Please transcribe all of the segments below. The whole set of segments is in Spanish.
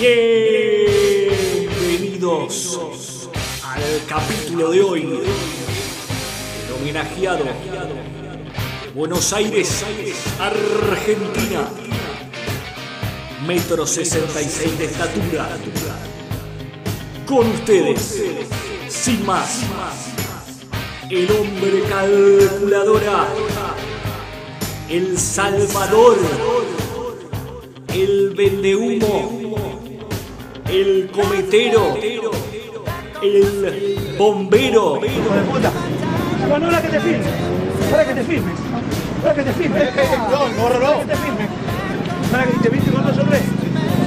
Bienvenidos al capítulo de hoy. El homenajeado Buenos Aires, Argentina. Metro 66 de estatura. Con ustedes, sin más, el hombre calculadora, el Salvador, el vendehumo, el cometero, el bombero. hijo de puta. Ahora que te filme. Ahora que te filme. Ahora que te filme. No, no, no. que te filme. Ahora que te viste con dos o tres.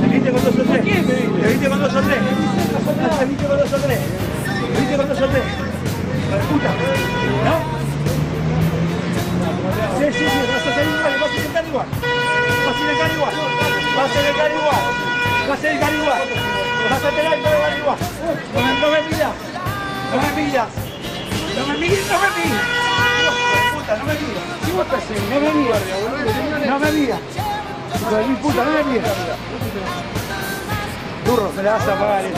Te viste con dos o tres. Te viste con dos o tres. Te viste con dos o tres. Te viste con dos o tres. Hijo de puta. ¿No? Sí, sí, sí. Vas a ser igual. Vas a sentar igual. Vas a sentar igual. Vas a sentar igual. Vas a sentar igual. Vas a sentar igual. No me, no me miras. No me miras. No me no me puta, no me miras. ¿Qué vos estás? No me. No me de mi puta, no me miras. Burro, me la vas a pagar, eh.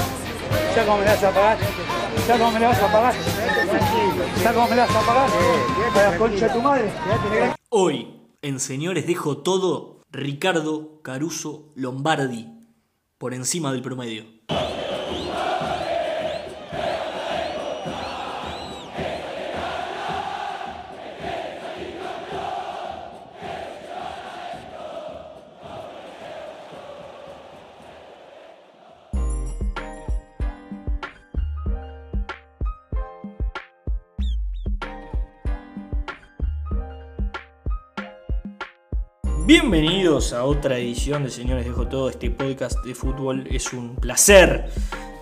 ¿Sabes cómo me la vas a pagar? ¿Sabes cómo me la vas a pagar? ¿Sabes cómo me la vas a pagar? Para la concha de tu madre. Hoy, en Señores Dejo Todo, Ricardo Caruso Lombardi, por encima del promedio. Bienvenidos a otra edición de Señores Dejo Todo, este podcast de fútbol. Es un placer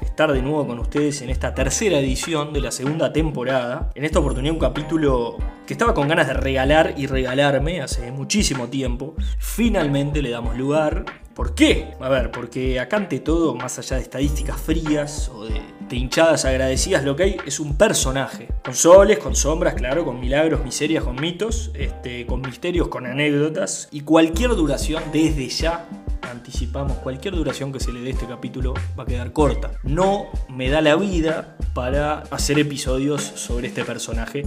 estar de nuevo con ustedes en esta tercera edición de la segunda temporada. En esta oportunidad un capítulo que estaba con ganas de regalar y regalarme hace muchísimo tiempo. Finalmente le damos lugar. ¿Por qué? A ver, porque acá ante todo, más allá de estadísticas frías o de, de hinchadas agradecidas, lo que hay es un personaje. Con soles, con sombras, claro, con milagros, miserias, con mitos, este, con misterios, con anécdotas. Y cualquier duración desde ya anticipamos, cualquier duración que se le dé este capítulo va a quedar corta. No me da la vida para hacer episodios sobre este personaje,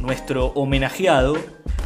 nuestro homenajeado.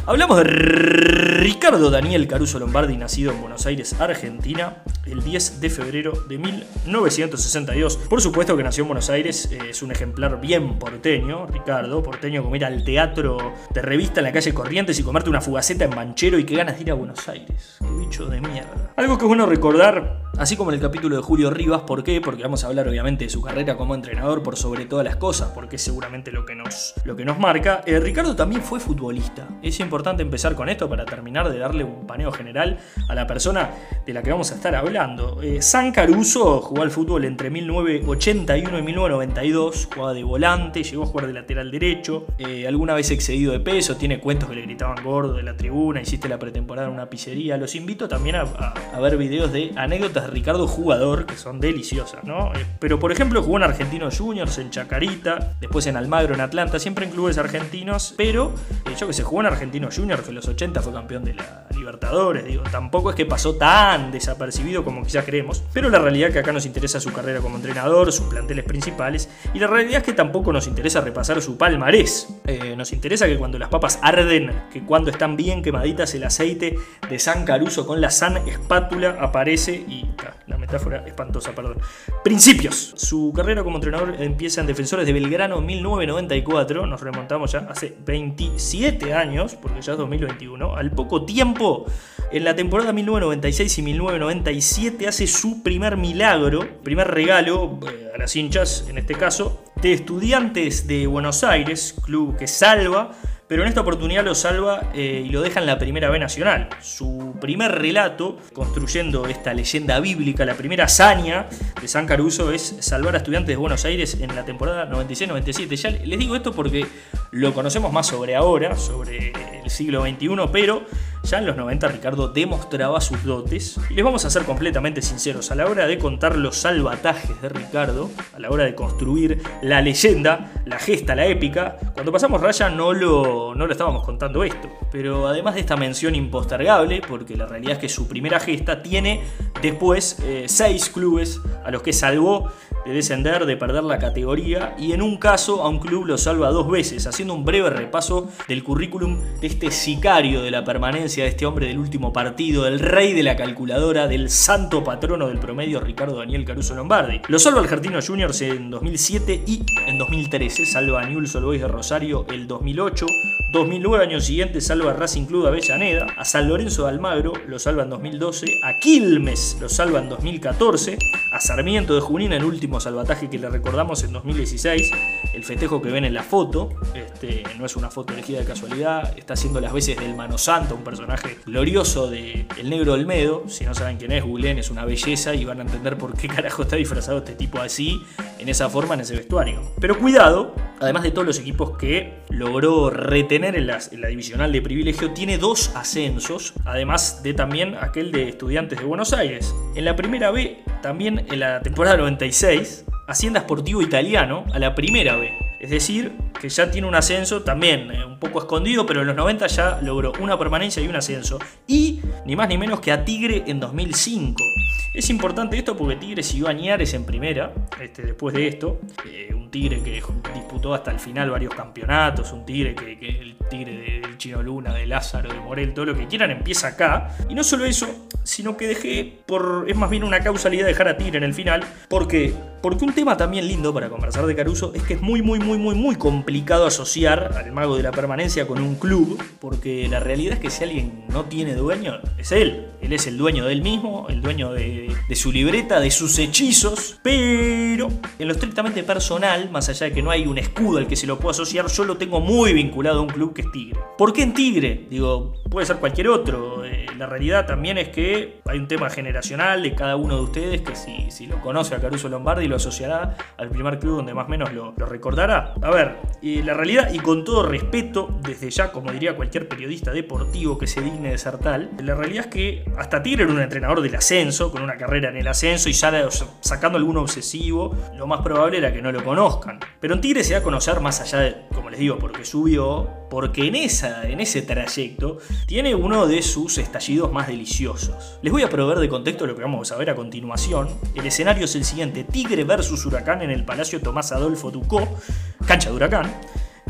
Hablamos de Ricardo Daniel Caruso Lombardi, nacido en Buenos Aires, Argentina, el 10 de febrero de 1962. Por supuesto que nació en Buenos Aires, eh, es un ejemplar bien porteño, Ricardo, porteño como ir al teatro de revista en la calle Corrientes y comerte una fugaceta en Banchero y que ganas de ir a Buenos Aires. Qué bicho de mierda. Algo que es bueno recordar, así como en el capítulo de Julio Rivas, ¿por qué? Porque vamos a hablar obviamente de su carrera como entrenador por sobre todas las cosas, porque es seguramente lo que nos, lo que nos marca. Eh, Ricardo también fue futbolista. Es importante empezar con esto para terminar de darle un paneo general a la persona de la que vamos a estar hablando. Eh, San Caruso jugó al fútbol entre 1981 y 1992, jugaba de volante, llegó a jugar de lateral derecho, eh, alguna vez excedido de peso, tiene cuentos que le gritaban gordo de la tribuna, hiciste la pretemporada en una pizzería. Los invito también a, ver videos de anécdotas de Ricardo jugador, que son deliciosas, ¿no? Eh, pero por ejemplo jugó en Argentinos Juniors, en Chacarita, después en Almagro, en Atlanta, siempre en clubes argentinos, pero yo que sé, jugó en Argentinos Juniors, que en los 80 fue campeón de la Libertadores, digo, tampoco es que pasó tan desapercibido como quizás creemos, pero la realidad es que acá nos interesa su carrera como entrenador, sus planteles principales, y la realidad es que tampoco nos interesa repasar su palmarés. Eh, nos interesa que cuando las papas arden, que cuando están bien quemaditas el aceite de San Caruso con la San espátula aparece y la metáfora espantosa, perdón. Principios. Su carrera como entrenador empieza en Defensores de Belgrano en 1994, nos remontamos ya hace 27 años, porque ya es 2021, al poco tiempo, en la temporada 1996 y 1997 hace su primer milagro, primer regalo eh, a las hinchas, en este caso, de estudiantes de Buenos Aires, club que salva, pero en esta oportunidad lo salva eh, y lo deja en la primera B nacional. Su primer relato, construyendo esta leyenda bíblica, la primera hazaña de San Caruso es salvar a estudiantes de Buenos Aires en la temporada 96-97. Ya les digo esto porque lo conocemos más sobre ahora, sobre el siglo XXI, pero ya en los 90 Ricardo demostraba sus dotes. Y les vamos a ser completamente sinceros, a la hora de contar los salvatajes de Ricardo, a la hora de construir la leyenda, la gesta, la épica, cuando pasamos raya no lo, no lo estábamos contando esto. Pero además de esta mención impostergable, porque la realidad es que su primera gesta tiene después eh, seis clubes a los que salvó de descender, de perder la categoría y en un caso a un club lo salva dos veces, haciendo un breve repaso del currículum de este sicario de la permanencia de este hombre del último partido, del rey de la calculadora, del santo patrono del promedio Ricardo Daniel Caruso Lombardi. Lo salva Argentino Juniors en 2007 y en 2013 salva a Newell's Old Boys de Rosario el 2008, 2009 año siguiente salva a Racing Club de Avellaneda, a San Lorenzo de Almagro lo salva en 2012, a Quilmes lo salva en 2014, a Sarmiento de Junín en último salvataje que le recordamos en 2016, el festejo que ven en la foto, este, no es una foto elegida de casualidad, está haciendo las veces del Mano Santo, un personaje glorioso de El Negro Olmedo, si no saben quién es, googleen, es una belleza y van a entender por qué carajo está disfrazado este tipo así, en esa forma, en ese vestuario. Pero cuidado, además de todos los equipos que logró retener en, en la divisional de privilegio, tiene dos ascensos, además de también aquel de estudiantes de Buenos Aires. En la primera B, también en la temporada 96, Hacienda Sportivo Italiano a la primera B. Es decir, que ya tiene un ascenso también eh, un poco escondido, pero en los 90 ya logró una permanencia y un ascenso. Y ni más ni menos que a Tigre en 2005. Es importante esto porque Tigre siguió a Ñares en primera, este, después de esto. Eh, un Tigre que disputó hasta el final varios campeonatos, un Tigre que, que el Tigre del Chino Luna, de Lázaro, de Morel, todo lo que quieran empieza acá. Y no solo eso, sino que dejé por. Es más bien una causalidad dejar a Tigre en el final. Porque, porque un tema también lindo para conversar de Caruso es que es muy, muy, muy, muy, muy complicado asociar al mago de la permanencia con un club. Porque la realidad es que si alguien no tiene dueño, es él. Él es el dueño del mismo, el dueño de, de su libreta, de sus hechizos. Pero en lo estrictamente personal, más allá de que no hay un escudo al que se lo pueda asociar, yo lo tengo muy vinculado a un club que es Tigre. ¿Por qué en Tigre? Digo, puede ser cualquier otro. Eh, la realidad también es que hay un tema generacional de cada uno de ustedes que si, lo conoce a Caruso Lombardi lo asociará al primer club donde más o menos lo, recordará. A ver, la realidad y con todo respeto, desde ya, como diría cualquier periodista deportivo que se digne de ser tal, la realidad es que hasta Tigre era un entrenador del ascenso, con una carrera en el ascenso y ya sacando alguno obsesivo, lo más probable era que no lo conozcan. Pero en Tigre se da a conocer más allá de, como les digo, porque subió, porque en, esa, en ese trayecto tiene uno de sus estallidos más deliciosos. Les voy a proveer de contexto lo que vamos a ver a continuación. El escenario es el siguiente, Tigre versus Huracán en el Palacio Tomás Adolfo Ducó, cancha de Huracán.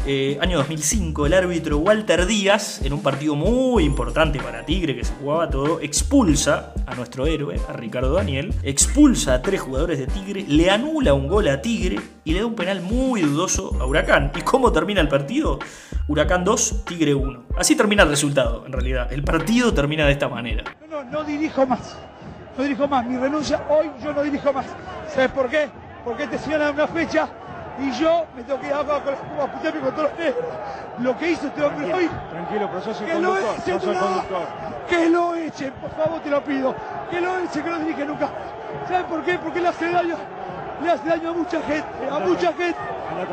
Eh, año 2005, el árbitro Walter Díaz, en un partido muy importante para Tigre que se jugaba todo, expulsa a nuestro héroe, a Ricardo Daniel, expulsa a tres jugadores de Tigre, le anula un gol a Tigre y le da un penal muy dudoso a Huracán. ¿Y cómo termina el partido? Huracán 2, Tigre 1. Así termina el resultado, en realidad. El partido termina de esta manera. No, no, no dirijo más. No dirijo más. Mi renuncia hoy yo no dirijo más. ¿Sabes por qué? Porque te señalan una fecha y yo me tengo que ir abajo con las a putearme con todos los negros. Lo que hizo este hombre hoy. Tranquilo, pero sos el Que conductor. lo echen, sos el no. conductor. Que lo echen, por favor te lo pido. Que lo echen, que no dirige nunca. ¿Sabes por qué? Porque le hace daño. Le hace daño a mucha gente, a mucha gente.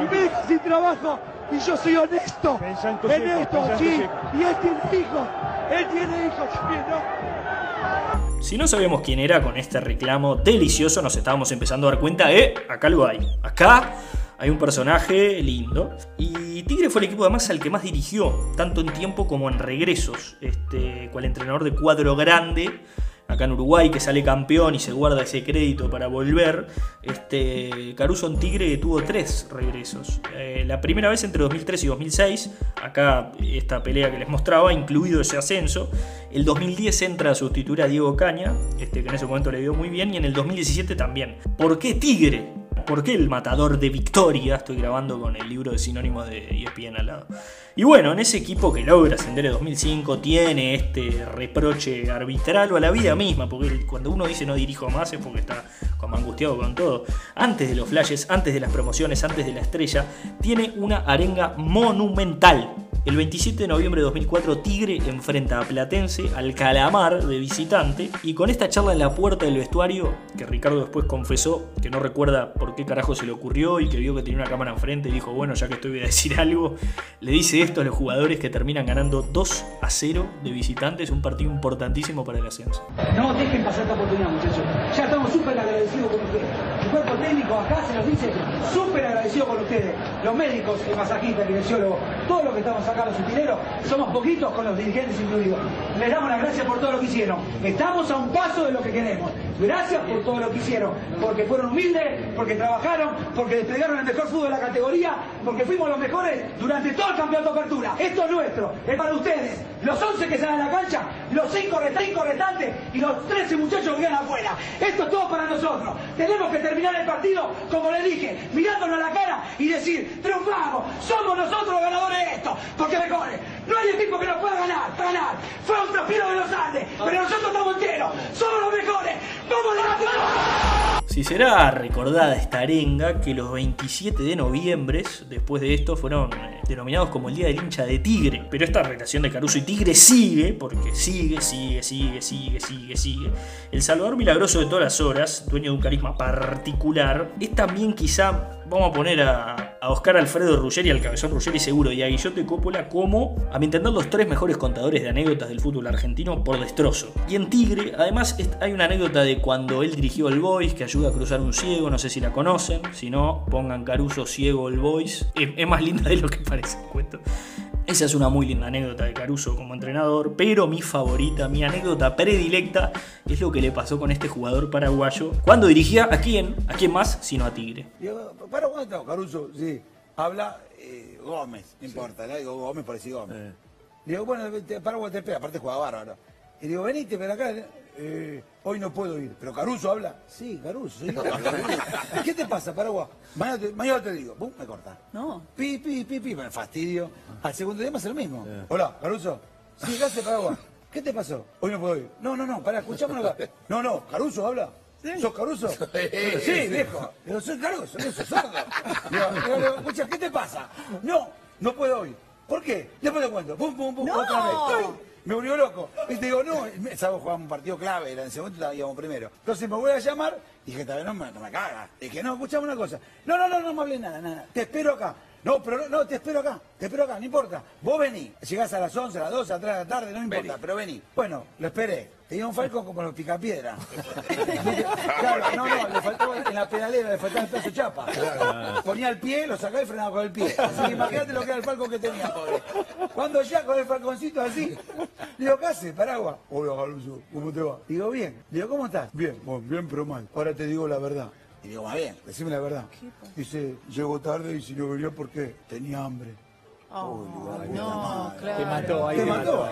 Y me deja sin trabajo. Y yo soy honesto. Pensá en hijos, tus sí. Y él tiene hijos. Él tiene hijos también, ¿no? Si no sabíamos quién era con este reclamo delicioso, nos estábamos empezando a dar cuenta, eh, acá lo hay. Acá hay un personaje lindo. Y Tigre fue el equipo además al que más dirigió, tanto en tiempo como en regresos. Este, cual entrenador de cuadro grande, acá en Uruguay, que sale campeón y se guarda ese crédito para volver. Este, Caruso en Tigre tuvo tres regresos. Eh, la primera vez entre 2003 y 2006, acá esta pelea que les mostraba, incluido ese ascenso. El 2010 entra a sustituir a Diego Caña, este, que en ese momento le dio muy bien, y en el 2017 también. ¿Por qué Tigre? ¿Por qué el matador de Victoria? Estoy grabando con el libro de sinónimos de ESPN al lado. Y bueno, en ese equipo que logra ascender en 2005 tiene este reproche arbitral o a la vida misma, porque cuando uno dice no dirijo más es porque está como angustiado con todo. Antes de los flashes, antes de las promociones, antes de la estrella, tiene una arenga monumental. El 27 de noviembre de 2004 Tigre enfrenta a Platense al Calamar de visitante y con esta charla en la puerta del vestuario, que Ricardo después confesó que no recuerda por qué carajo se le ocurrió y que vio que tenía una cámara enfrente y dijo, bueno, ya que estoy voy a decir algo, le dice esto a los jugadores que terminan ganando 2 a 0 de visitantes, un partido importantísimo para el ascenso. No dejen pasar esta oportunidad, muchachos. Ya estamos súper agradecidos con ustedes. Cuerpo técnico acá se nos dice súper agradecido con ustedes. Los médicos, el masajista, el kinesiólogo, todos los que estamos acá, los utileros, somos poquitos con los dirigentes incluidos. Les damos las gracias por todo lo que hicieron. Estamos a un paso de lo que queremos. Gracias por todo lo que hicieron, porque fueron humildes, porque trabajaron, porque desplegaron el mejor fútbol de la categoría, porque fuimos los mejores durante todo el campeonato de apertura. Esto es nuestro, es para ustedes. Los 11 que salen a la cancha, los 5 restantes y los 13 muchachos que quedan afuera. Esto es todo para nosotros. Tenemos que terminar el partido, como le dije, mirándonos a la cara y decir, triunfamos, somos nosotros los ganadores de esto, porque mejores. No hay equipo que nos pueda ganar, ganar. Fue un transpiro de los Andes, pero nosotros estamos enteros, somos los mejores. ¡Vamos a Si será recordada esta arenga que los 27 de noviembre, después de esto, fueron eh, denominados como el Día del hincha de Tigre. Pero esta relación de Caruso y Tigre sigue, porque sigue, sigue, sigue, sigue, sigue, sigue. El Salvador Milagroso de todas las horas, dueño de un carisma particular, es también quizá vamos a poner a, Oscar Alfredo Ruggeri, al cabezón Ruggeri seguro, y a Guillote Coppola como, a mi entender, los tres mejores contadores de anécdotas del fútbol argentino por destrozo. Y en Tigre, además, hay una anécdota de cuando él dirigió el Boys, que ayuda a cruzar un ciego, no sé si la conocen, si no, pongan Caruso ciego el Boys, es, más linda de lo que parece, cuento. Esa es una muy linda anécdota de Caruso como entrenador, pero mi favorita, mi anécdota predilecta es lo que le pasó con este jugador paraguayo cuando dirigía a quién, a quién más, sino a Tigre. ¿Para cuándo Caruso? Sí. Habla eh, Gómez, no importa, le digo Gómez por decir Gómez. Le digo, bueno, para te espera, aparte juega bárbaro. Y digo, venite, pero acá, eh, hoy no puedo ir. ¿Pero Caruso habla? Sí, Caruso, sí. ¿Qué te pasa, Paraguay? Mañana te, mañana te digo. Pum, me corta. No. Pi, pi, pi, pi, me fastidio. Al segundo día me hace lo mismo. Hola, Caruso. Sí, ¿qué hace, Paraguay? ¿Qué te pasó? Hoy no puedo ir. No, no, no, para, escuchame acá. No, no, Caruso habla. ¿Sos Caruso? Sí, viejo. Pero soy Caruso, no soy sordo. Digo, escucha, ¿qué te pasa? No, no puedo ir. ¿Por qué? Después te cuento. Pum, pum, pum, otra vez. Me volvió loco. Y te digo, no, sábado jugamos un partido clave, era en ese momento íbamos primero. Entonces me voy a llamar y dije, tal vez no me, no me cagas. Dije, no, escuchame una cosa. No, no, no, no me hables nada, nada. Te espero acá. No, pero no, no, te espero acá, te espero acá, no importa. Vos vení, llegás a las 11, a las 12, a las 3 de la tarde, no importa, pero vení. Bueno, lo esperé. Tenía un falcón como los picapiedra. claro, no, no, le faltó en la pedalera, le faltaba el peso chapa. Ponía el pie, lo sacaba y frenaba con el pie. Así que imagínate lo que era el falcón que tenía, pobre. Cuando ya con el falconcito así, digo, ¿qué hace, Paraguas? Hola, Galuso, ¿cómo te va? Digo, bien. Digo, ¿cómo estás? Bien, bueno, bien, pero mal. Ahora te digo la verdad. Y digo, más bien, decime la verdad. Dice, llego tarde y si no venía porque tenía hambre. Oh, no, claro. Te mató, ahí te, mató.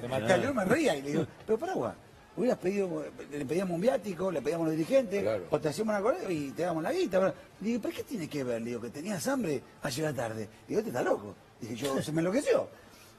Te mató. Yo me reía y le digo, pero Paraguas, hubieras pedido, le pedíamos un viático, le pedíamos a los dirigentes, o te hacíamos una cosa y te damos la guita. Le digo, ¿pero qué tiene que ver? Le digo, que tenías hambre a llegar tarde. Le digo, te estás loco. Dije, yo, se me enloqueció.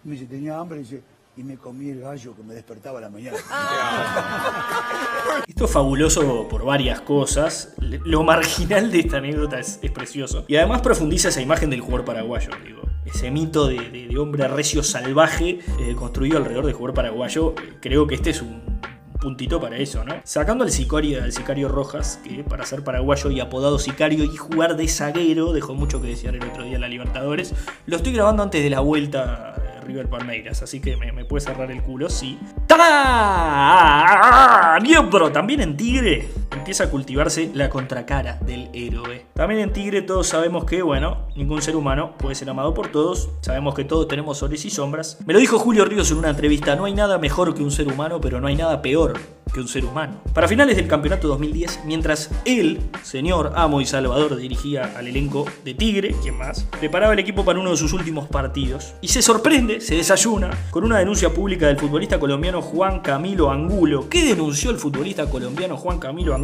me dice, tenía hambre y dice, y me comí el gallo que me despertaba a la mañana. Esto es fabuloso por varias cosas. Lo marginal de esta anécdota es, precioso. Y además profundiza esa imagen del jugador paraguayo, digo. Ese mito de, hombre recio salvaje eh, construido alrededor del jugador paraguayo. creo que este es un puntito para eso, ¿no? Sacando al sicario, al sicario Rojas, que para ser paraguayo y apodado sicario y jugar de zaguero, dejó mucho que desear el otro día en la Libertadores. Lo estoy grabando antes de la vuelta River Palmeiras, así que me, puede cerrar el culo, sí. ¡Ta! Pero también en Tigre empieza a cultivarse la contracara del héroe. También en Tigre todos sabemos que, bueno, ningún ser humano puede ser amado por todos. Sabemos que todos tenemos soles y sombras. Me lo dijo Julio Ríos en una entrevista, no hay nada mejor que un ser humano, pero no hay nada peor que un ser humano. Para finales del campeonato 2010, mientras él, señor amo y salvador, dirigía al elenco de Tigre, quien más, preparaba el equipo para uno de sus últimos partidos, y se sorprende, se desayuna, con una denuncia pública del futbolista colombiano Juan Camilo Angulo. ¿Qué denunció el futbolista colombiano Juan Camilo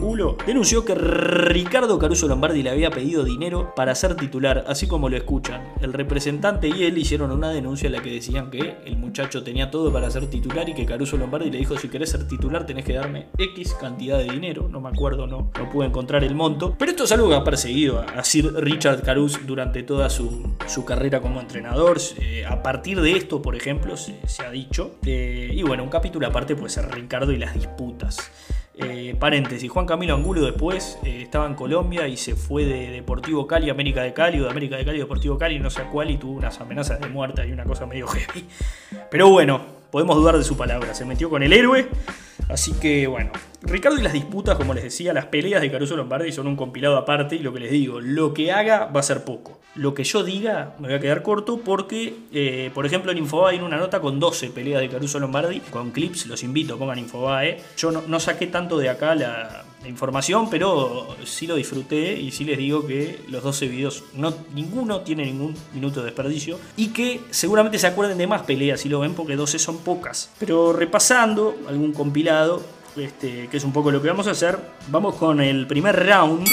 Denunció que Ricardo Caruso Lombardi le había pedido dinero para ser titular, así como lo escuchan. El representante y él hicieron una denuncia en la que decían que el muchacho tenía todo para ser titular y que Caruso Lombardi le dijo si querés ser titular tenés que darme X cantidad de dinero, no me acuerdo, no, no pude encontrar el monto. Pero esto es algo que ha perseguido a Sir Richard Caruso durante toda su, carrera como entrenador. Eh, a partir de esto, por ejemplo, se, ha dicho. Y bueno, un capítulo aparte puede ser Ricardo y las disputas. Eh, paréntesis, Juan Camilo Angulo después estaba en Colombia y se fue de Deportivo Cali, América de Cali, o de América de Cali, Deportivo Cali, no sé cuál, y tuvo unas amenazas de muerte y una cosa medio heavy. Pero bueno, podemos dudar de su palabra, se metió con el héroe Así que bueno, Ricardo y las disputas, como les decía, las peleas de Caruso Lombardi son un compilado aparte y lo que les digo, lo que haga va a ser poco. Lo que yo diga me voy a quedar corto porque, eh, por ejemplo, en Infobae hay una nota con 12 peleas de Caruso Lombardi, con clips, los invito, pongan Infobae. Yo no saqué tanto de acá la, la información, pero sí lo disfruté y sí les digo que los 12 videos, no, ninguno tiene ningún minuto de desperdicio y que seguramente se acuerden de más peleas si lo ven porque 12 son pocas. Pero repasando algún compilado, este, que es un poco lo que vamos a hacer, vamos con el primer round.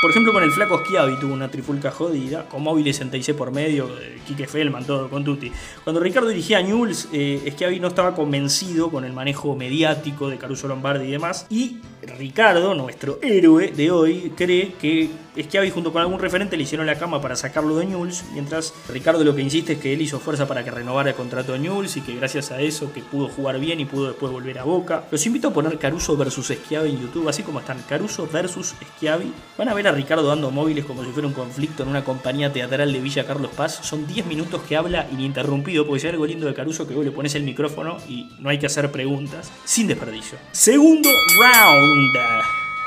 Por ejemplo, con el flaco Schiavi tuvo una trifulca jodida, con móviles 66 por medio, eh, Quique Feldman, todo, con Tutti. Cuando Ricardo dirigía a Newell's, eh, Schiavi no estaba convencido con el manejo mediático de Caruso Lombardi y demás. Y Ricardo, nuestro héroe de hoy, cree que Schiavi junto con algún referente le hicieron la cama para sacarlo de Newell's, mientras Ricardo lo que insiste es que él hizo fuerza para que renovara el contrato de Newell's y que gracias a eso que pudo jugar bien y pudo después volver a Boca. Los invito a poner Caruso versus Schiavi en YouTube, así como están Caruso versus Schiavi. Van a ver a Ricardo dando móviles como si fuera un conflicto en una compañía teatral de Villa Carlos Paz. Son 10 minutos que habla ininterrumpido, porque si hay algo lindo de Caruso que vos le pones el micrófono y no hay que hacer preguntas, sin desperdicio. Segundo round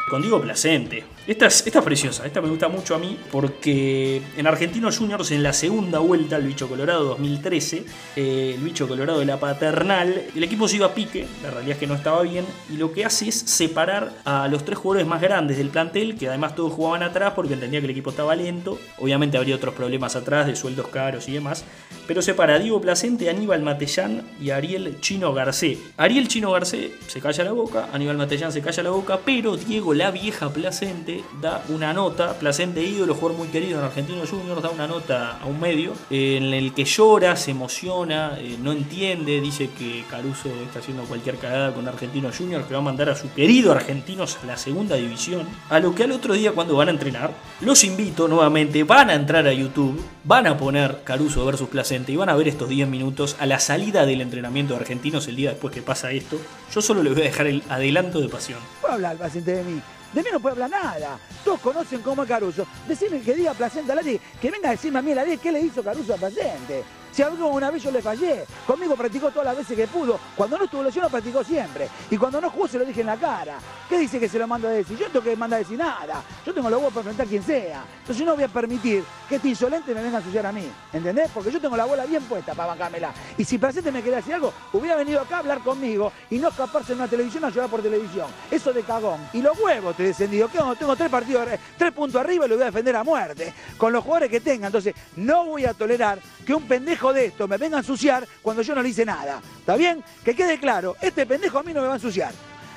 con Diego Placente. Esta es, esta es preciosa, esta me gusta mucho a mí porque en Argentinos Juniors en la segunda vuelta, el bicho colorado 2013, eh, el bicho colorado de la paternal, el equipo se iba a pique, la realidad es que no estaba bien, y lo que hace es separar a los tres jugadores más grandes del plantel, que además todos jugaban atrás porque entendía que el equipo estaba lento, obviamente habría otros problemas atrás de sueldos caros y demás, pero separa a Diego Placente, Aníbal Matellán y Ariel Chino Garcé. Ariel Chino Garcé se calla la boca, Aníbal Matellán se calla la boca, pero Diego la vieja Placente da una nota, Placente ídolo, jugador muy querido en Argentinos Juniors, da una nota a un medio en el que llora, se emociona, eh, no entiende, dice que Caruso está haciendo cualquier cagada con Argentinos Juniors, que va a mandar a su querido Argentinos a la segunda división. A lo que al otro día cuando van a entrenar, los invito nuevamente, van a entrar a YouTube, van a poner Caruso versus Placente y van a ver estos 10 minutos a la salida del entrenamiento de Argentinos el día después que pasa esto. Yo solo les voy a dejar el adelanto de pasión. puedo hablar paciente de mí. De mí no puede hablar nada. Todos conocen cómo es Caruso. Decime que diga Placente al aire, que venga a decirme a mí al aire qué le hizo Caruso a Placente. Si algo una vez yo le fallé, conmigo practicó todas las veces que pudo. Cuando no estuvo lesionado practicó siempre. Y cuando no jugó se lo dije en la cara. ¿Qué dice que se lo mando a decir? Yo no tengo que mandar a decir nada. Yo tengo los huevos para enfrentar a quien sea. Entonces yo no voy a permitir que este insolente me venga a ensuciar a mí. ¿Entendés? Porque yo tengo la bola bien puesta para bancármela. Y si Placente me quería decir algo, hubiera venido acá a hablar conmigo y no escaparse en una televisión a llorar por televisión. Eso de cagón. Y los huevos te descendido. ¿Qué onda? Tengo tres partidos, tres puntos arriba y lo voy a defender a muerte. Con los jugadores que tenga. Entonces no voy a tolerar que un pendejo de esto me venga a ensuciar cuando yo no le hice nada. ¿Está bien? Que quede claro, este pendejo a mí no me va a ensuciar.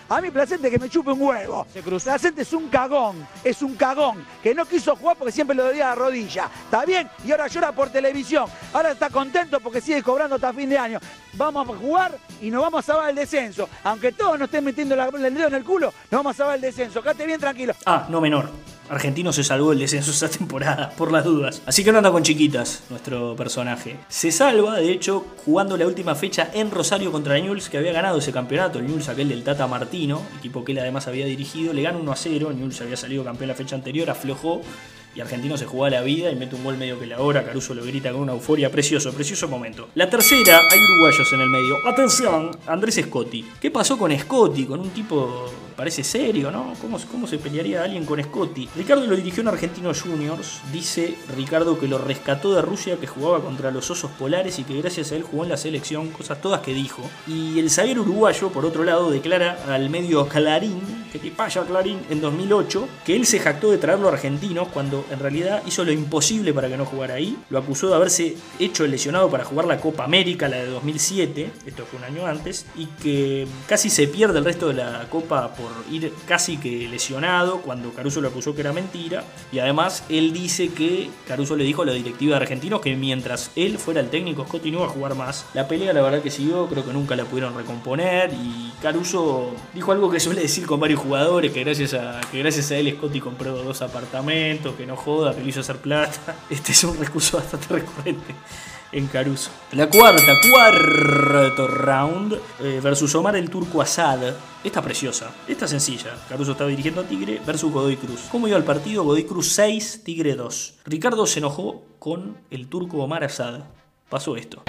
A mí Placente que me chupe un huevo. Placente es un cagón, es un cagón, que no quiso jugar porque siempre le dolía la rodilla. ¿Está bien? Y ahora llora por televisión. Ahora está contento porque sigue cobrando hasta fin de año. Vamos a jugar y nos vamos a salvar el descenso. Aunque todos nos estén metiendo la- el dedo en el culo, nos vamos a salvar el descenso. Quédate bien tranquilo. Ah, no menor. Argentino se salvó el descenso esta temporada, por las dudas. Así que no anda con chiquitas nuestro personaje. Se salva, de hecho, jugando la última fecha en Rosario contra Newell's, que había ganado ese campeonato. El Newell's, aquel del Tata Martino, equipo que él además había dirigido, le gana 1 a 0. Newell's había salido campeón la fecha anterior, aflojó. Y Argentino se jugaba la vida y mete un gol medio que la hora. Caruso lo grita con una euforia. Precioso, precioso momento. La tercera, hay uruguayos en el medio. Atención, Andrés Scotti. ¿Qué pasó con Scotti? Con un tipo, parece serio, ¿no? ¿Cómo, cómo se pelearía alguien con Scotti? Ricardo lo dirigió en Argentinos Juniors. Dice Ricardo que lo rescató de Rusia, que jugaba contra los osos polares y que gracias a él jugó en la selección. Cosas todas que dijo. Y el zaguero uruguayo, por otro lado, declara al medio Clarín, que te paya Clarín, en 2008, que él se jactó de traerlo a Argentinos cuando en realidad hizo lo imposible para que no jugara ahí. Lo acusó de haberse hecho lesionado para jugar la Copa América, la de 2007, esto fue un año antes, y que casi se pierde el resto de la Copa por ir casi que lesionado cuando Caruso lo acusó que era mentira. Y además él dice que Caruso le dijo a la directiva de Argentinos que mientras él fuera el técnico, Scotti no iba a jugar más. La pelea la verdad que siguió, creo que nunca la pudieron recomponer y Caruso dijo algo que suele decir con varios jugadores, que gracias a, que gracias a él Scotti compró dos apartamentos, que no joda, que lo hizo hacer plata. Este es un recurso bastante recurrente en Caruso. La cuarta, cuarto round eh, versus Omar el Turco Asad. Esta preciosa, esta sencilla. Caruso estaba dirigiendo a Tigre versus Godoy Cruz. ¿Cómo iba el partido? Godoy Cruz 6, Tigre 2. Ricardo se enojó con el turco Omar Asad. Pasó esto.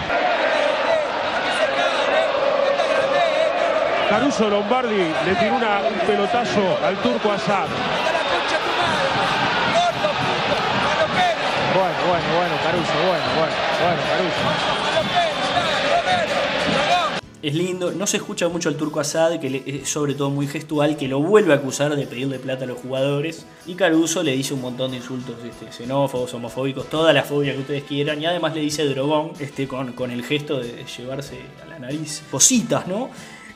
Caruso Lombardi le tiró una- un pelotazo al turco Azar. Bueno, bueno, Caruso, bueno, bueno, bueno, Caruso. Es lindo, no se escucha mucho al turco Asad, que es sobre todo muy gestual, que lo vuelve a acusar de pedirle plata a los jugadores. Y Caruso le dice un montón de insultos este, xenófobos, homofóbicos, toda la fobia que ustedes quieran. Y además le dice drogón este, con, con el gesto de llevarse a la nariz cositas, ¿no?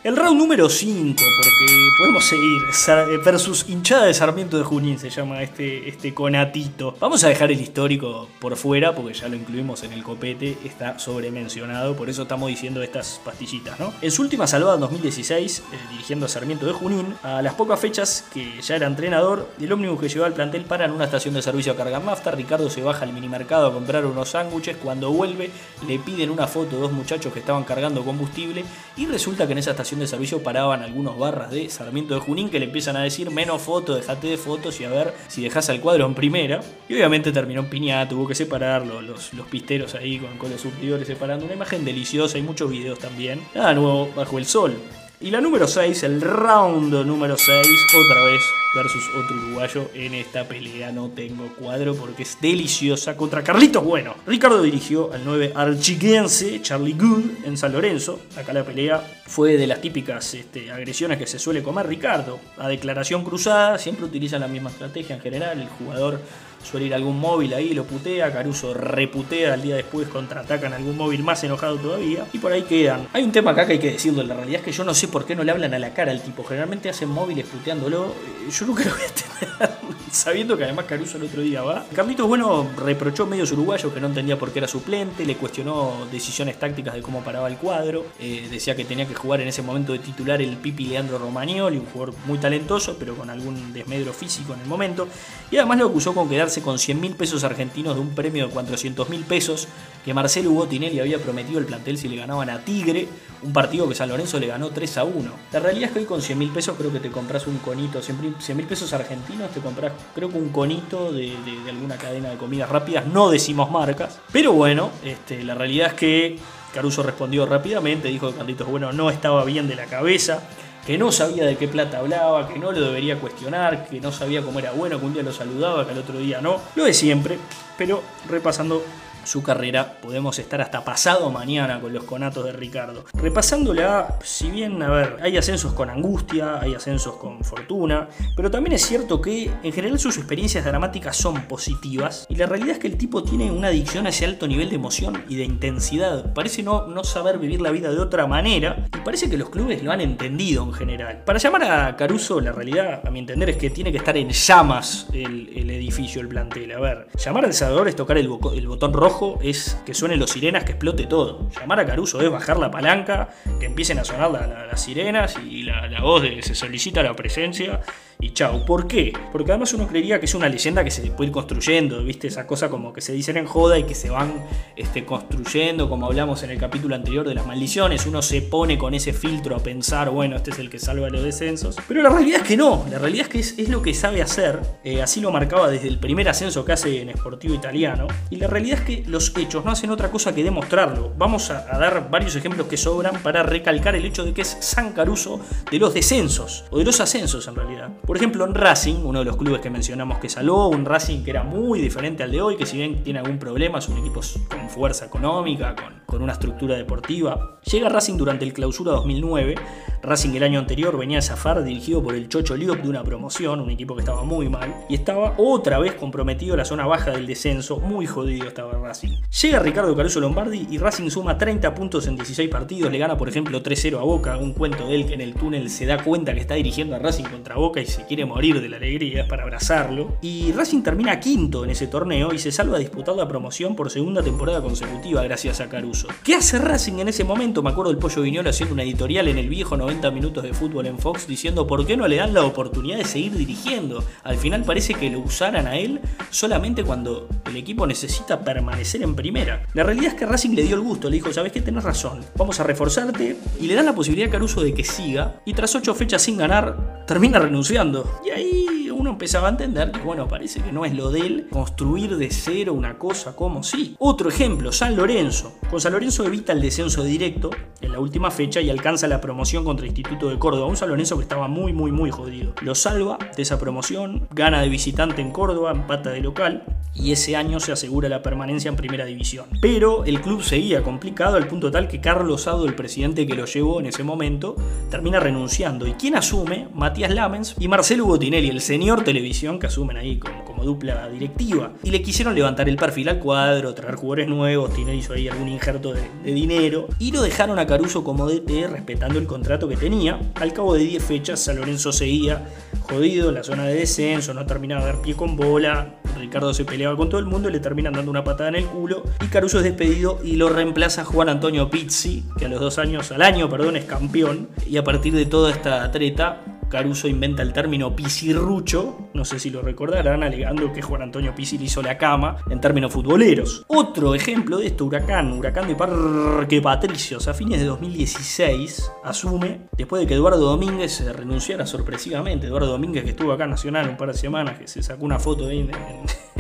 El round número 5, porque podemos seguir. Sar- Versus hinchada de Sarmiento de Junín se llama este, este conatito. Vamos a dejar el histórico por fuera, porque ya lo incluimos en el copete, está sobremencionado, por eso estamos diciendo estas pastillitas, ¿no? En su última salvada en 2016, eh, dirigiendo a Sarmiento de Junín, a las pocas fechas que ya era entrenador, el ómnibus que llevaba al plantel para en una estación de servicio a cargar nafta. Ricardo se baja al minimercado a comprar unos sándwiches. Cuando vuelve, le piden una foto de dos muchachos que estaban cargando combustible. Y resulta que en esa estación de servicio paraban algunos barras de Sarmiento de Junín que le empiezan a decir menos fotos, dejate de fotos y a ver si dejas al cuadro en primera. Y obviamente terminó en piñata, tuvo que separarlo, los, los pisteros ahí con, con los surtidores separando. Una imagen deliciosa y muchos videos también. Nada nuevo bajo el sol. Y la número 6, el round número 6, otra vez versus otro uruguayo en esta pelea. No tengo cuadro porque es deliciosa contra Carlitos Bueno. Ricardo dirigió al 9 archiguense Charlie Good en San Lorenzo. Acá la pelea fue de las típicas este, agresiones que se suele comer Ricardo. A declaración cruzada, siempre utilizan la misma estrategia en general. El jugador suele ir algún móvil ahí, lo putea, Caruso reputea, al día después contraatacan algún móvil más enojado todavía, y por ahí quedan. Hay un tema acá que hay que decirlo, la realidad es que yo no sé por qué no le hablan a la cara al tipo, generalmente hacen móviles puteándolo, Eh, yo nunca lo voy a entender, sabiendo que además Caruso el otro día va. Carlitos Bueno reprochó medios uruguayos que no entendía por qué era suplente, le cuestionó decisiones tácticas de cómo paraba el cuadro, eh, decía que tenía que jugar en ese momento de titular el Pipi Leandro Romagnoli, un jugador muy talentoso, pero con algún desmedro físico en el momento, y además lo acusó con quedarse con 100 mil pesos argentinos de un premio de 400 mil pesos que Marcelo Hugo Tinelli había prometido al plantel si le ganaban a Tigre, un partido que San Lorenzo le ganó 3 a 1. La realidad es que hoy con 100 mil pesos creo que te compras un conito, 100 mil pesos argentinos te compras creo que un conito de, de- de alguna cadena de comidas rápidas, no decimos marcas, pero bueno, este, la realidad es que Caruso respondió rápidamente, dijo que Carlitos Bueno no estaba bien de la cabeza, que no sabía de qué plata hablaba, que no lo debería cuestionar, que no sabía cómo era bueno, que un día lo saludaba, que al otro día no. Lo de siempre, pero repasando su carrera, podemos estar hasta pasado mañana con los conatos de Ricardo. Repasándola, si bien, a ver, hay ascensos con angustia, hay ascensos con fortuna, pero también es cierto que en general sus experiencias dramáticas son positivas y la realidad es que el tipo tiene una adicción a ese alto nivel de emoción y de intensidad. Parece no, no saber vivir la vida de otra manera y parece que los clubes lo han entendido en general. Para llamar a Caruso, la realidad, a mi entender, es que tiene que estar en llamas el, el edificio, el plantel. A ver, llamar al Salvador es tocar el, botón rojo, es que suenen los sirenas, que explote todo. Llamar a Caruso es bajar la palanca, que empiecen a sonar la- la- las sirenas y la, la voz de se solicita la presencia y chau. ¿Por qué? Porque además uno creería que es una leyenda que se puede ir construyendo, ¿viste? Esa cosa como que se dicen en joda y que se van este, construyendo, como hablamos en el capítulo anterior de las maldiciones. Uno se pone con ese filtro a pensar, bueno, este es el que salva los descensos. Pero la realidad es que no, la realidad es que es, lo que sabe hacer. Eh, así lo marcaba desde el primer ascenso que hace en Sportivo Italiano. Y la realidad es que los hechos no hacen otra cosa que demostrarlo. Vamos a dar varios ejemplos que sobran para recalcar el hecho de que es San Caruso de los descensos, o de los ascensos en realidad. Por ejemplo, en Racing, uno de los clubes que mencionamos que salvó, un Racing que era muy diferente al de hoy, que si bien tiene algún problema, es un equipo con fuerza económica, con, con una estructura deportiva. Llega Racing durante el clausura 2009. Racing el año anterior venía a zafar dirigido por el Chocho Liop de una promoción, un equipo que estaba muy mal, y estaba otra vez comprometido a la zona baja del descenso, muy jodido estaba Racing. Llega Ricardo Caruso Lombardi y Racing suma 30 puntos en 16 partidos, le gana por ejemplo 3-0 a Boca, un cuento de él que en el túnel se da cuenta que está dirigiendo a Racing contra Boca y se quiere morir de la alegría, para abrazarlo. Y Racing termina quinto en ese torneo y se salva a la promoción por segunda temporada consecutiva gracias a Caruso. ¿Qué hace Racing en ese momento? Me acuerdo del Pollo Viñolo haciendo una editorial en el viejo 90 minutos de fútbol en Fox diciendo por qué no le dan la oportunidad de seguir dirigiendo. Al final parece que lo usaran a él solamente cuando el equipo necesita permanecer en primera. La realidad es que Racing le dio el gusto, le dijo, sabes que tenés razón, vamos a reforzarte y le dan la posibilidad a Caruso de que siga y tras ocho fechas sin ganar termina renunciando. Y ahí uno empezaba a entender que, bueno, parece que no es lo de él construir de cero una cosa como sí. Otro ejemplo, San Lorenzo. Con San Lorenzo evita el descenso directo en la última fecha y alcanza la promoción contra Instituto de Córdoba. Un San Lorenzo que estaba muy, muy, muy jodido. Lo salva de esa promoción, gana de visitante en Córdoba, empata de local y ese año se asegura la permanencia en primera división. Pero el club seguía complicado al punto tal que Carlos Sado, el presidente que lo llevó en ese momento, termina renunciando. ¿Y quién asume? Matías Lamens y Marcelo Botinelli, el señor televisión que asumen ahí como, como dupla directiva. Y le quisieron levantar el perfil al cuadro, traer jugadores nuevos, Tinelli hizo ahí algún injerto de, de dinero y lo dejaron a Caruso como DT respetando el contrato que tenía. Al cabo de 10 fechas, San Lorenzo seguía jodido en la zona de descenso, no terminaba de dar pie con bola, Ricardo se peleaba con todo el mundo y le terminan dando una patada en el culo. Y Caruso es despedido y lo reemplaza Juan Antonio Pizzi, que a los dos años, al año, perdón, es campeón. Y a partir de toda esta treta, Caruso inventa el término pisirrucho, no sé si lo recordarán, alegando que Juan Antonio Pizzi hizo la cama en términos futboleros. Otro ejemplo de esto, Huracán, Huracán de Parque Patricios, a fines de 2016, asume, después de que Eduardo Domínguez renunciara sorpresivamente, Eduardo Domínguez que estuvo acá en Nacional un par de semanas, que se sacó una foto ahí en,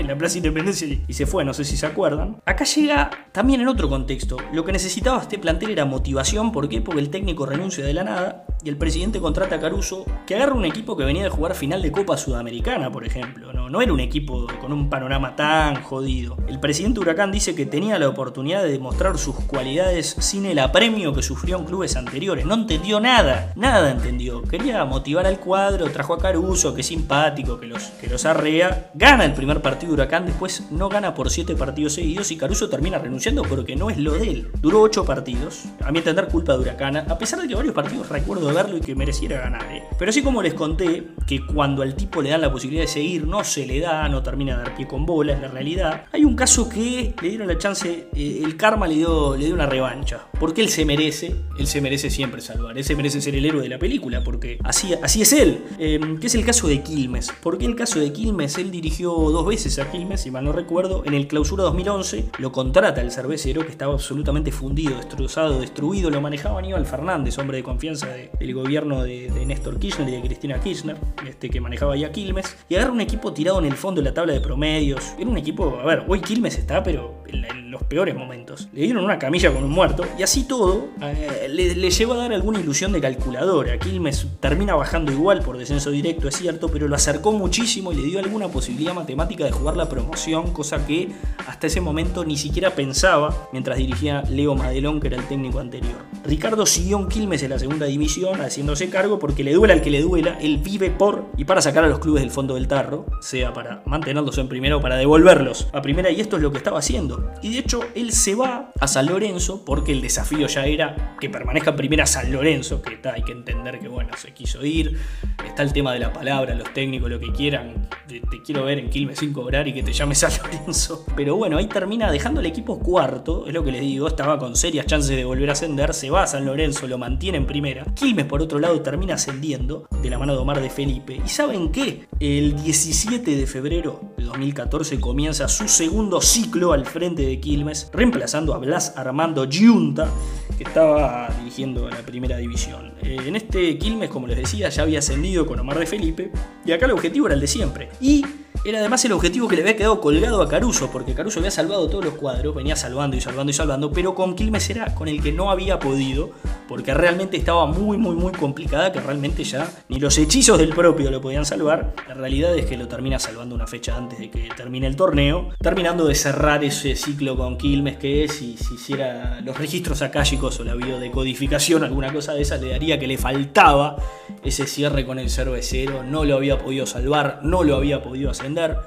en la Plaza Independencia y se fue, no sé si se acuerdan. Acá llega también en otro contexto. Lo que necesitaba este plantel era motivación, ¿por qué? Porque el técnico renuncia de la nada y el presidente contrata a Caruso que agarra un equipo que venía de jugar final de Copa Sudamericana, por ejemplo. No, no era un equipo con un panorama tan jodido. El presidente Huracán dice que tenía la oportunidad de demostrar sus cualidades sin el apremio que sufrió en clubes anteriores. No entendió nada, nada entendió. Quería motivar al cuadro, trajo a Caruso, que es simpático, que los, que los arrea. Gana el primer partido Huracán, después no gana por siete partidos seguidos y Caruso termina renunciando porque no es lo de él. Duró ocho partidos, a mi entender culpa de Huracán, a pesar de que varios partidos recuerdo verlo y que mereciera ganar. ¿eh? Pero así como les conté que cuando al tipo le dan la posibilidad de seguir, no se le da, no termina de dar pie con bola, es la realidad. Hay un caso que le dieron la chance, eh, el karma le dio, le dio una revancha. Porque él se merece, él se merece siempre salvar, él se merece ser el héroe de la película, porque así, así es él. Eh, que es el caso de Quilmes. ¿Por qué el caso de Quilmes? Él dirigió dos veces a Quilmes, si mal no recuerdo. En el clausura 2011 lo contrata el cervecero, que estaba absolutamente fundido, destrozado, destruido. Lo manejaba Aníbal Fernández, hombre de confianza de, del gobierno de, de, Néstor Kirchner y de Cristina Kirchner, este que manejaba ya Quilmes. Y agarra un equipo tirado en el fondo de la tabla de promedios. Era un equipo, a ver, hoy Quilmes está, pero en, los peores momentos. Le dieron una camilla con un muerto y así todo eh, le, le, llegó a dar alguna ilusión de calculadora. Quilmes termina bajando igual por descenso directo, es cierto, pero lo acercó muchísimo y le dio alguna posibilidad matemática de la promoción, cosa que hasta ese momento ni siquiera pensaba mientras dirigía Leo Madelón, que era el técnico anterior. Ricardo siguió en Quilmes en la segunda división, haciéndose cargo porque le duela al que le duela, él vive por y para sacar a los clubes del fondo del tarro, sea para mantenerlos en primera o para devolverlos a primera, y esto es lo que estaba haciendo. Y de hecho, él se va a San Lorenzo porque el desafío ya era que permanezca en primera San Lorenzo, que está, hay que entender que bueno, se quiso ir, está el tema de la palabra, los técnicos, lo que quieran, te, quiero ver en Quilmes sin cobrar y que te llames San Lorenzo. Pero bueno, ahí termina dejando el equipo cuarto, es lo que les digo, estaba con serias chances de volver a ascender, se va a San Lorenzo, lo mantiene en primera. Quilmes por otro lado termina ascendiendo de la mano de Omar de Felipe. ¿Y saben qué? El 17 de febrero de 2014 comienza su segundo ciclo al frente de Quilmes, reemplazando a Blas Armando Giunta, que estaba dirigiendo la primera división. Eh, en este Quilmes, como les decía, ya había ascendido con Omar de Felipe, y acá el objetivo era el de siempre. Y era además el objetivo que le había quedado colgado a Caruso, porque Caruso había salvado todos los cuadros, venía salvando y salvando y salvando, pero con Quilmes era con el que no había podido, porque realmente estaba muy, muy, muy complicada, que realmente ya ni los hechizos del propio lo podían salvar. La realidad es que lo termina salvando una fecha antes de que termine el torneo, terminando de cerrar ese ciclo con Quilmes, que si se hiciera los registros acálicos o la biodecodificación, alguna cosa de esa, le daría que le faltaba ese cierre con el cervecero, no lo había podido salvar, no lo había podido hacer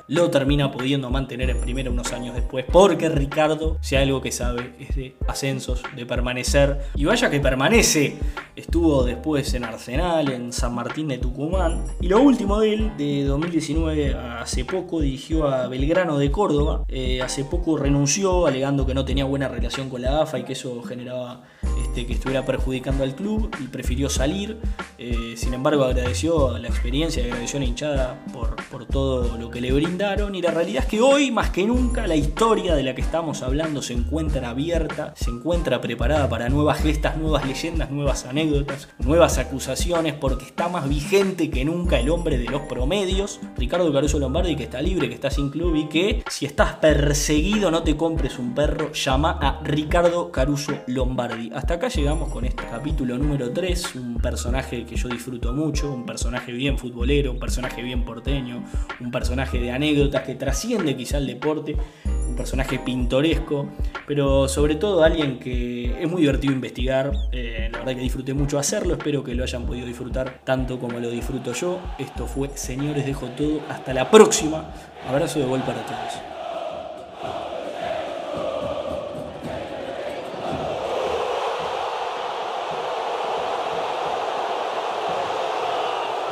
lo termina pudiendo mantener en primera unos años después, porque Ricardo, si algo que sabe, es de ascensos, de permanecer, y vaya que permanece, estuvo después en Arsenal, en San Martín de Tucumán, y lo último de él, de 2019 hace poco, dirigió a Belgrano de Córdoba, eh, hace poco renunció alegando que no tenía buena relación con la AFA y que eso generaba este, que estuviera perjudicando al club y prefirió salir. Eh, sin embargo, agradeció la experiencia, agradeció a la hinchada por, por todo lo que le brindaron. Y la realidad es que hoy, más que nunca, la historia de la que estamos hablando se encuentra abierta, se encuentra preparada para nuevas gestas, nuevas leyendas, nuevas anécdotas, nuevas acusaciones, porque está más vigente que nunca el hombre de los promedios, Ricardo Caruso Lombardi, que está libre, que está sin club y que si estás perseguido no te compres un perro, llama a Ricardo Caruso Lombardi. Hasta llegamos con este capítulo número 3, un personaje que yo disfruto mucho, un personaje bien futbolero, un personaje bien porteño, un personaje de anécdotas que trasciende quizá el deporte, un personaje pintoresco, pero sobre todo alguien que es muy divertido investigar, eh, la verdad que disfruté mucho hacerlo, espero que lo hayan podido disfrutar tanto como lo disfruto yo. Esto fue Señores Dejo Todo, hasta la próxima, abrazo de gol para todos.